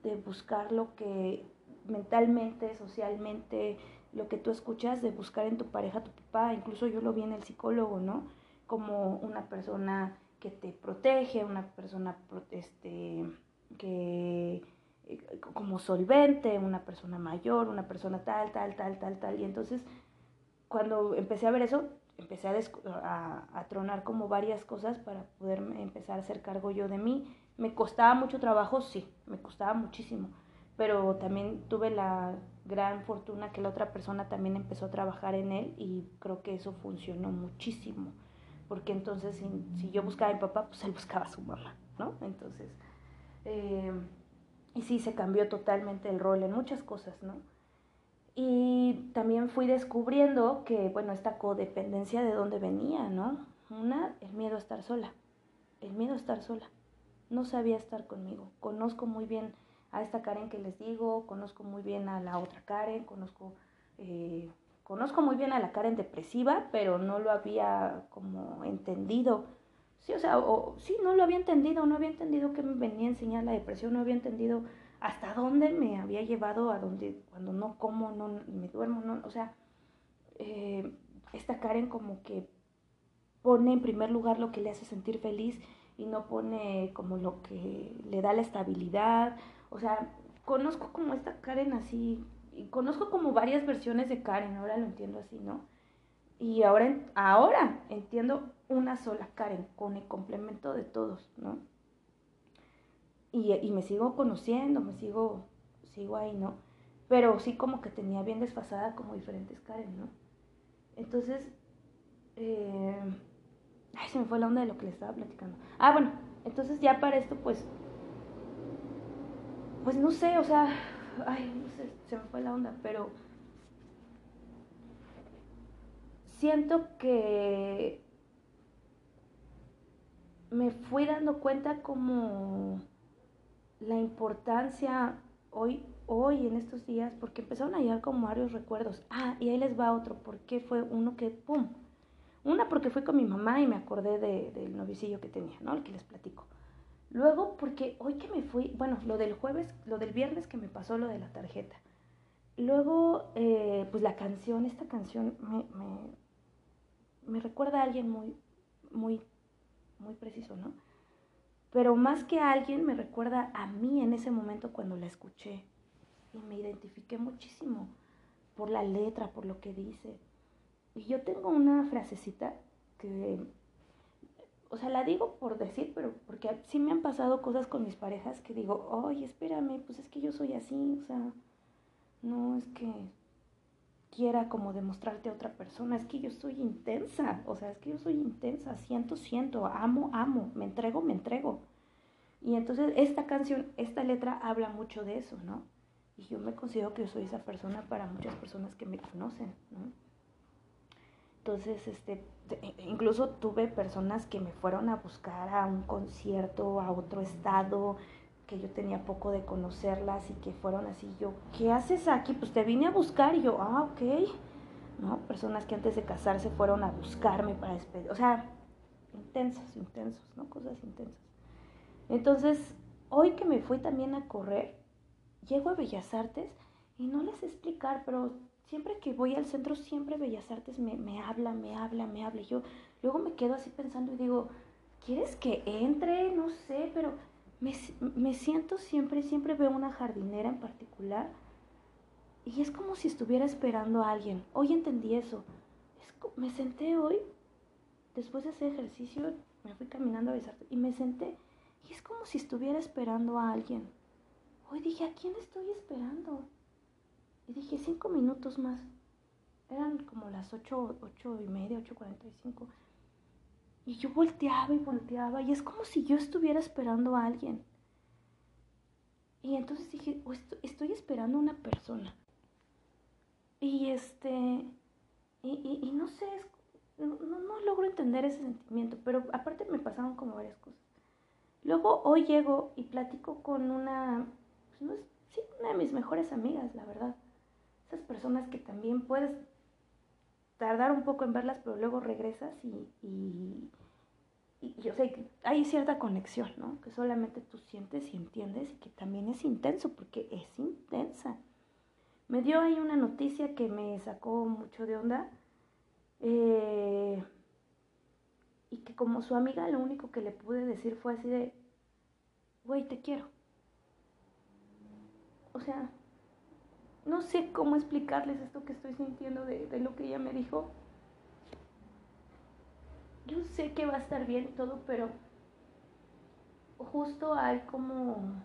de buscar lo que mentalmente, socialmente, lo que tú escuchas de buscar en tu pareja tu papá, incluso yo lo vi en el psicólogo, ¿no? Como una persona que te protege, una persona este, que eh, como solvente, una persona mayor, una persona tal, tal, tal, tal, tal. Y entonces, cuando empecé a ver eso, empecé a, a, tronar como varias cosas para poder empezar a hacer cargo yo de mí. Me costaba mucho trabajo, sí, me costaba muchísimo, pero también tuve la gran fortuna que la otra persona también empezó a trabajar en él y creo que eso funcionó muchísimo, porque entonces si, yo buscaba a mi papá, pues él buscaba a su mamá, ¿no? Entonces, eh, y sí, se cambió totalmente el rol en muchas cosas, ¿no? Y también fui descubriendo que, bueno, esta codependencia de dónde venía, ¿no? Una, el miedo a estar sola, el miedo a estar sola. No sabía estar conmigo. Conozco muy bien a esta Karen que les digo, conozco muy bien a la otra Karen, conozco, eh, conozco muy bien a la Karen depresiva, pero no lo había como entendido. Sí, o sea, o, sí, no lo había entendido, no había entendido que me venía a enseñar la depresión, no había entendido hasta dónde me había llevado, a dónde, cuando no como, no me duermo, no, o sea, eh, esta Karen como que pone en primer lugar lo que le hace sentir feliz y no pone como lo que le da la estabilidad o sea, conozco como esta Karen así, y conozco como varias versiones de Karen, ahora lo entiendo así, ¿no? Y ahora, ahora entiendo una sola Karen con el complemento de todos, ¿no? Y, y me sigo conociendo, me sigo, sigo ahí, ¿no? Pero sí como que tenía bien desfasada como diferentes Karen, ¿no? Entonces, eh, ay, se me fue la onda de lo que le estaba platicando. Ah, bueno, entonces ya para esto, pues pues no sé, o sea, ay, no sé, se me fue la onda, pero siento que me fui dando cuenta como la importancia hoy, hoy en estos días, porque empezaron a llegar como varios recuerdos. Ah, y ahí les va otro, porque fue uno que, ¡pum! Una porque fui con mi mamá y me acordé de, del novicillo que tenía, ¿no? El que les platico. Luego, porque hoy que me fui, bueno, lo del jueves, lo del viernes que me pasó lo de la tarjeta. Luego, eh, pues la canción, esta canción me, me, me, recuerda a alguien muy, muy, muy preciso, ¿no? pero más que a alguien me recuerda a mí en ese momento cuando la escuché y me identifiqué muchísimo por la letra, por lo que dice. Y yo tengo una frasecita que, o sea, la digo por decir, pero porque sí me han pasado cosas con mis parejas que digo, oye, espérame, pues es que yo soy así, o sea, no es que quiera como demostrarte a otra persona, es que yo soy intensa, o sea, es que yo soy intensa, siento, siento, amo, amo, me entrego, me entrego. Y entonces esta canción, esta letra habla mucho de eso, ¿no? Y yo me considero que yo soy esa persona para muchas personas que me conocen, ¿no? Entonces, este, incluso tuve personas que me fueron a buscar a un concierto, a otro estado, que yo tenía poco de conocerlas y que fueron así, yo, ¿qué haces aquí? Pues te vine a buscar y yo, ah, ok. ¿No? Personas que antes de casarse fueron a buscarme para despedir, o sea, intensos, intensos, ¿no? Cosas intensas. Entonces, hoy que me fui también a correr, llego a Bellas Artes y no les explicar, pero siempre que voy al centro, siempre Bellas Artes me, me habla, me habla, me habla. Yo luego me quedo así pensando y digo, ¿quieres que entre? No sé, pero me, me siento siempre, siempre veo una jardinera en particular y es como si estuviera esperando a alguien. Hoy entendí eso. Es, me senté hoy, después de hacer ejercicio, me fui caminando a Bellas Artes y me senté y es como si estuviera esperando a alguien. Hoy dije, ¿a quién estoy esperando? Y dije, cinco minutos más. Eran como las ocho, ocho y media, ocho cuarenta y cinco. Y yo volteaba y volteaba y es como si yo estuviera esperando a alguien. Y entonces dije, estoy esperando a una persona. Y este, y, y, no sé, no, no, logro entender ese sentimiento, pero aparte me pasaron como varias cosas. Luego hoy llego y platico con una pues, no es, sí, una de mis mejores amigas, la verdad. Esas personas que también puedes tardar un poco en verlas, pero luego regresas y, y, y, o sea, hay cierta conexión, ¿no? Que solamente tú sientes y entiendes y que también es intenso, porque es intensa. Me dio ahí una noticia que me sacó mucho de onda. Eh, y que como su amiga lo único que le pude decir fue así de, güey, te quiero o sea, no sé cómo explicarles esto que estoy sintiendo de, lo que ella me dijo. Yo sé que va a estar bien todo, pero justo hay como,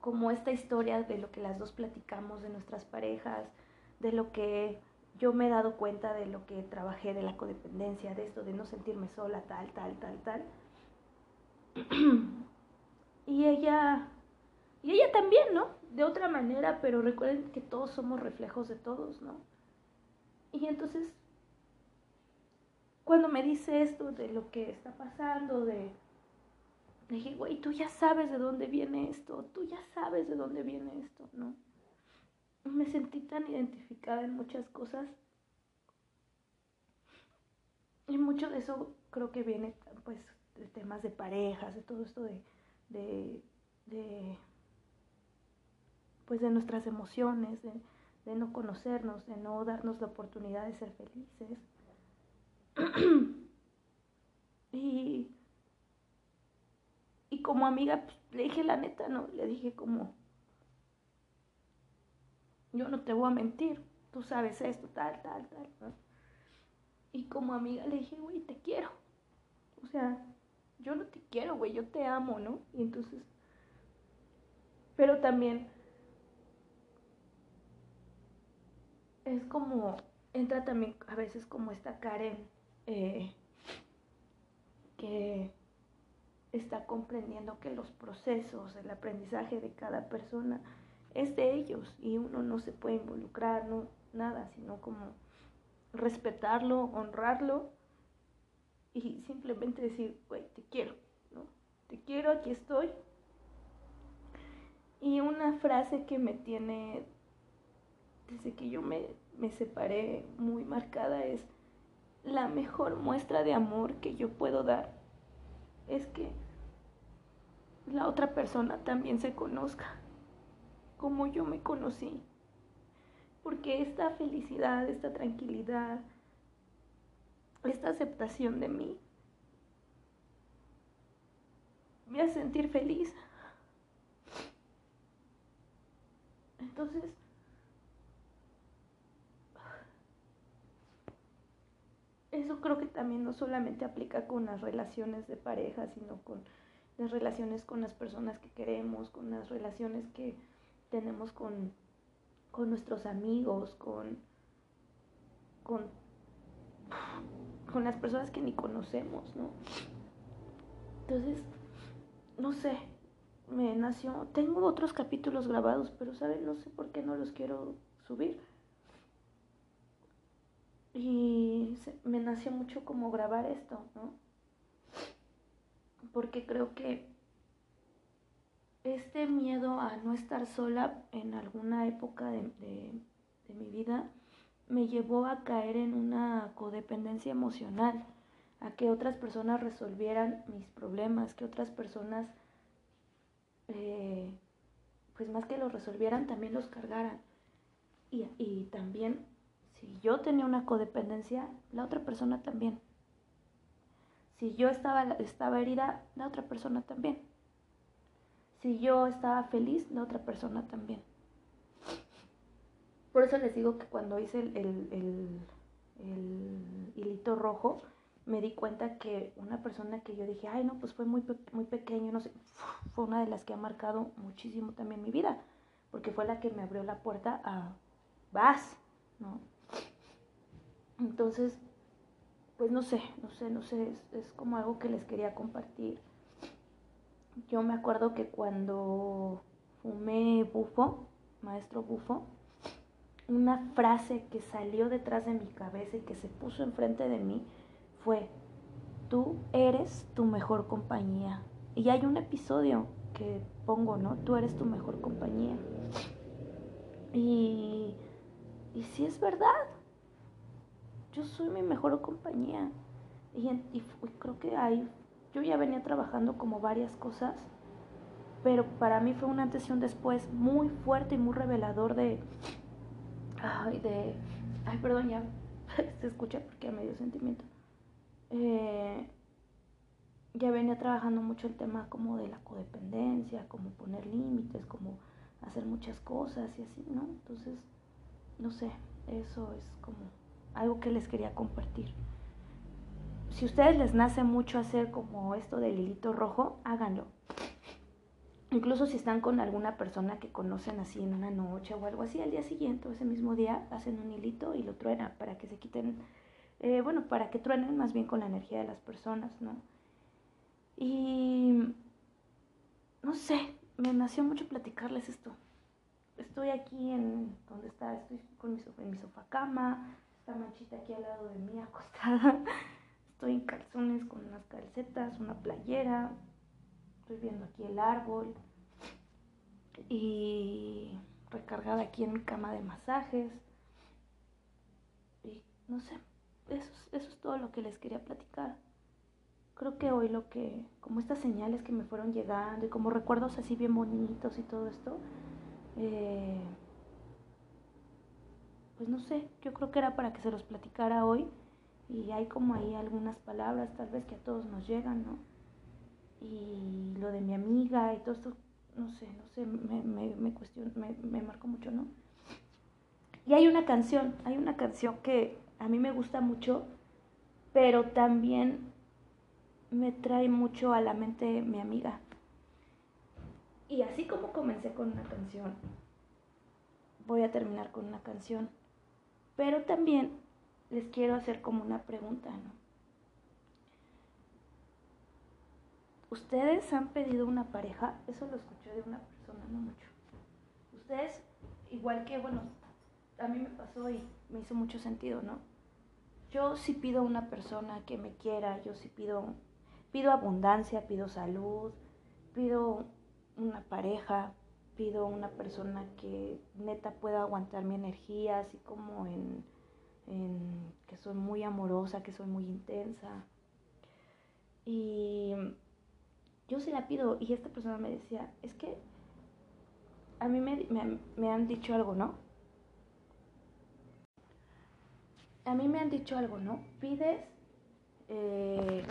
como esta historia de lo que las dos platicamos de nuestras parejas, de lo que yo me he dado cuenta de lo que trabajé de la codependencia, de esto, de no sentirme sola, tal, tal, tal, tal. y ella y ella también, ¿no? De otra manera, pero recuerden que todos somos reflejos de todos, ¿no? Y entonces, cuando me dice esto de lo que está pasando, de... Dije, güey, tú ya sabes de dónde viene esto, tú ya sabes de dónde viene esto, ¿no? Me sentí tan identificada en muchas cosas. Y mucho de eso creo que viene, pues, de temas de parejas, de todo esto de, de pues de nuestras emociones, de, no conocernos, de no darnos la oportunidad de ser felices. y, y como amiga pues, le dije la neta, ¿no? Le dije como, yo no te voy a mentir, tú sabes esto, tal, tal, tal. Y como amiga le dije, güey, te quiero. O sea, yo no te quiero, güey, yo te amo, ¿no? Y entonces, pero también es como, entra también a veces como esta Karen eh, que está comprendiendo que los procesos, el aprendizaje de cada persona es de ellos y uno no se puede involucrar, no, nada, sino como respetarlo, honrarlo y simplemente decir, güey, te quiero, ¿no? Te quiero, aquí estoy. Y una frase que me tiene desde que yo me, separé muy marcada es la mejor muestra de amor que yo puedo dar es que la otra persona también se conozca como yo me conocí. Porque esta felicidad, esta tranquilidad, esta aceptación de mí me hace sentir feliz. Entonces, eso creo que también no solamente aplica con las relaciones de pareja, sino con las relaciones con las personas que queremos, con las relaciones que tenemos con, con nuestros amigos, con, con, con las personas que ni conocemos, ¿no? Entonces, no sé, me nació, tengo otros capítulos grabados, pero ¿saben? No sé por qué no los quiero subir. Y me nació mucho como grabar esto, ¿no? Porque creo que este miedo a no estar sola en alguna época de, de mi vida me llevó a caer en una codependencia emocional, a que otras personas resolvieran mis problemas, que otras personas, eh, pues más que los resolvieran, también los cargaran. Y, y también si yo tenía una codependencia, la otra persona también. Si yo estaba, estaba herida, la otra persona también. Si yo estaba feliz, la otra persona también. Por eso les digo que cuando hice el, el, el, hilito rojo, me di cuenta que una persona que yo dije, ay, no, pues fue muy, muy pequeño, no sé, fue una de las que ha marcado muchísimo también mi vida, porque fue la que me abrió la puerta a, vas, ¿no? Entonces, pues no sé, no sé, no sé, es, como algo que les quería compartir. Yo me acuerdo que cuando fumé bufo, maestro bufo, una frase que salió detrás de mi cabeza y que se puso enfrente de mí fue, tú eres tu mejor compañía. Y hay un episodio que pongo, ¿no? Tú eres tu mejor compañía. Y, y sí es verdad, yo soy mi mejor compañía. Y, creo que ahí yo ya venía trabajando como varias cosas, pero para mí fue una antes y un después muy fuerte y muy revelador de, ay, de, ay, perdón, ya se escucha porque me dio sentimiento. Eh, ya venía trabajando mucho el tema como de la codependencia, como poner límites, como hacer muchas cosas y así, ¿no? Entonces, no sé, eso es como algo que les quería compartir. Si a ustedes les nace mucho hacer como esto del hilito rojo, háganlo. Incluso si están con alguna persona que conocen así en una noche o algo así, al día siguiente o ese mismo día hacen un hilito y lo truenan para que se quiten, eh, bueno, para que truenen más bien con la energía de las personas, ¿no? Y no sé, me nació mucho platicarles esto. Estoy aquí en donde está, estoy con mi en mi sofá cama, esta manchita aquí al lado de mí acostada. Estoy en calzones con unas calcetas, una playera. Estoy viendo aquí el árbol. Y recargada aquí en mi cama de masajes. Y no sé, eso, eso es todo lo que les quería platicar. Creo que hoy lo que, como estas señales que me fueron llegando y como recuerdos así bien bonitos y todo esto, eh, pues no sé, yo creo que era para que se los platicara hoy y hay como ahí algunas palabras tal vez que a todos nos llegan, ¿no? Y lo de mi amiga y todo esto, no sé, no sé, me, me, me, me, me marcó mucho, ¿no? Y hay una canción, hay una canción que a mí me gusta mucho, pero también me trae mucho a la mente mi amiga. Y así como comencé con una canción, voy a terminar con una canción. Pero también les quiero hacer como una pregunta, ¿no? ¿Ustedes han pedido una pareja? Eso lo escuché de una persona, no mucho. Ustedes, igual que, bueno, a mí me pasó y me hizo mucho sentido, ¿no? Yo sí pido una persona que me quiera, yo sí pido, pido abundancia, pido salud, pido una pareja, pido una persona que neta pueda aguantar mi energía, así como en, que soy muy amorosa, que soy muy intensa. Y yo se la pido y esta persona me decía, es que a mí me, han dicho algo, ¿no? A mí me han dicho algo, ¿no? Pides, eh,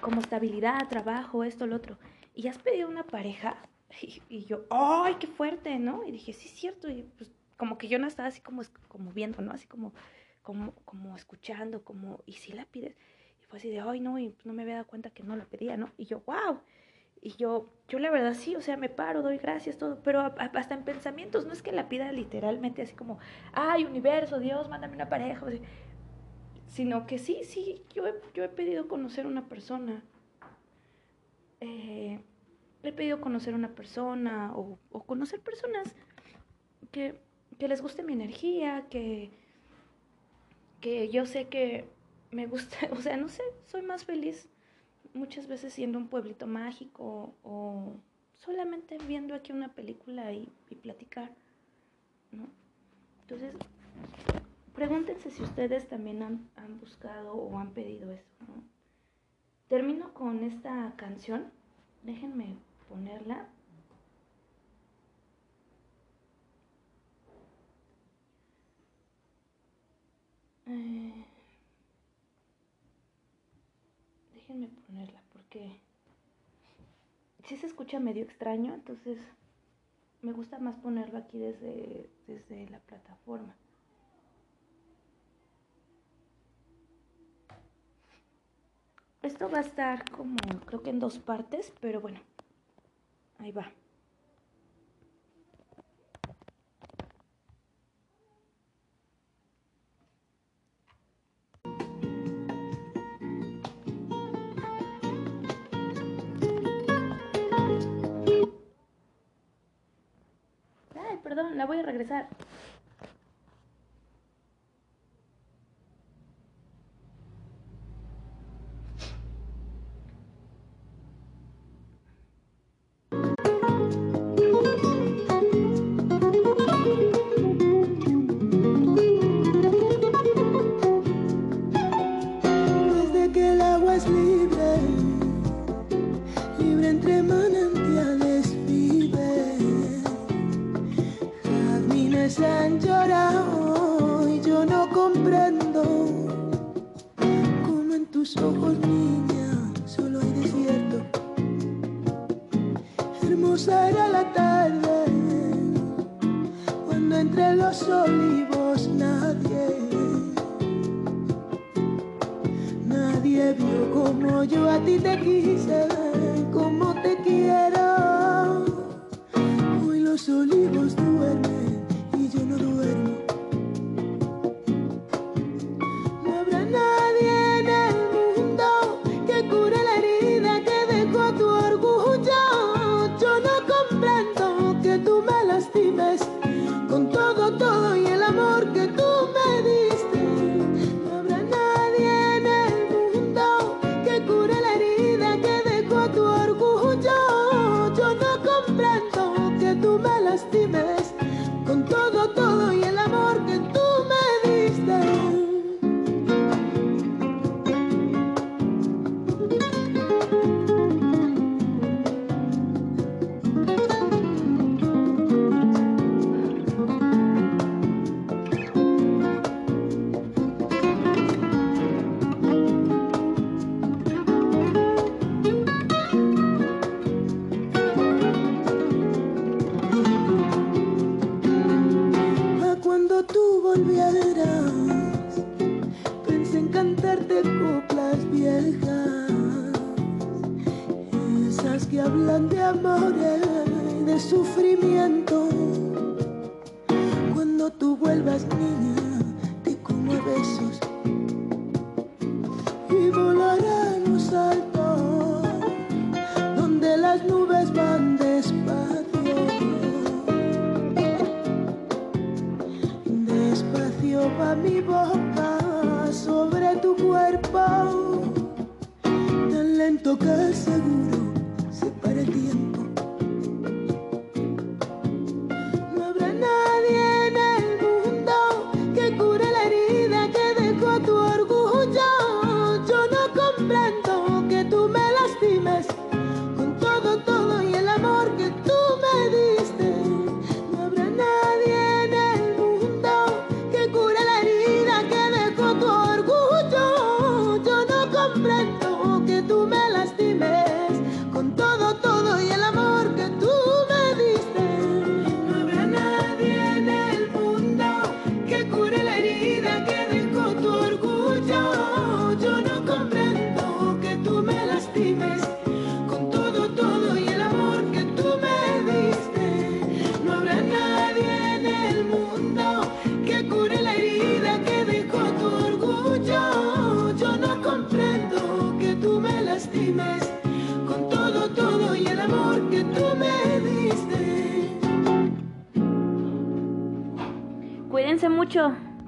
como estabilidad, trabajo, esto, lo otro. Y has pedido una pareja. Y, yo, ¡ay, qué fuerte! ¿no? Y dije, sí, es cierto. Y pues como que yo no estaba así como, como viendo, ¿no? Así como, como, como escuchando, como, ¿y si la pides? Y fue así de, ¡ay, no! Y no me había dado cuenta que no la pedía, ¿no? Y yo, ¡wow! Y yo, yo la verdad sí, o sea, me paro, doy gracias, todo, pero hasta en pensamientos, no es que la pida literalmente así como, ay, universo, Dios, mándame una pareja, sino que sí, sí, yo he, yo he pedido conocer una persona. Eh, he pedido conocer una persona o, o conocer personas que, que, les guste mi energía, que, que yo sé que me gusta, o sea, no sé, soy más feliz muchas veces siendo un pueblito mágico o solamente viendo aquí una película y, y platicar, ¿no? Entonces, pregúntense si ustedes también han, han buscado o han pedido eso, ¿no? Termino con esta canción, déjenme ponerla. Eh, déjenme ponerla porque si se escucha medio extraño, entonces me gusta más ponerlo aquí desde, desde la plataforma. Esto va a estar como, creo que en dos partes, pero bueno, ahí va. perdón, la voy a regresar.